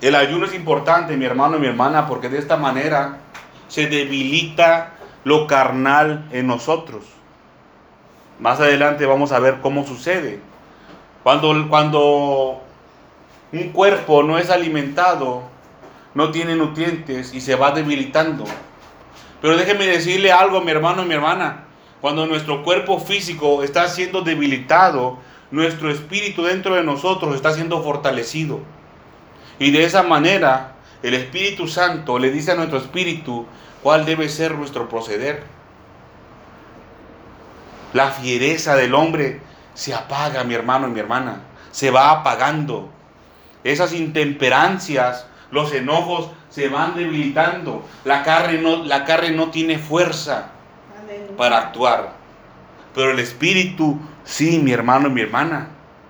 El ayuno es importante, mi hermano y mi hermana, porque de esta manera se debilita lo carnal en nosotros. Más adelante vamos a ver cómo sucede. Cuando, cuando un cuerpo no es alimentado, no tiene nutrientes y se va debilitando. Pero déjeme decirle algo, mi hermano y mi hermana. Cuando nuestro cuerpo físico está siendo debilitado, nuestro espíritu dentro de nosotros está siendo fortalecido. Y de esa manera, el Espíritu Santo le dice a nuestro espíritu cuál debe ser nuestro proceder. La fiereza del hombre se apaga, mi hermano y mi hermana. Se va apagando. Esas intemperancias, los enojos se van debilitando. La carne no, la carne no tiene fuerza para actuar. Pero el espíritu, sí, mi hermano y mi hermana.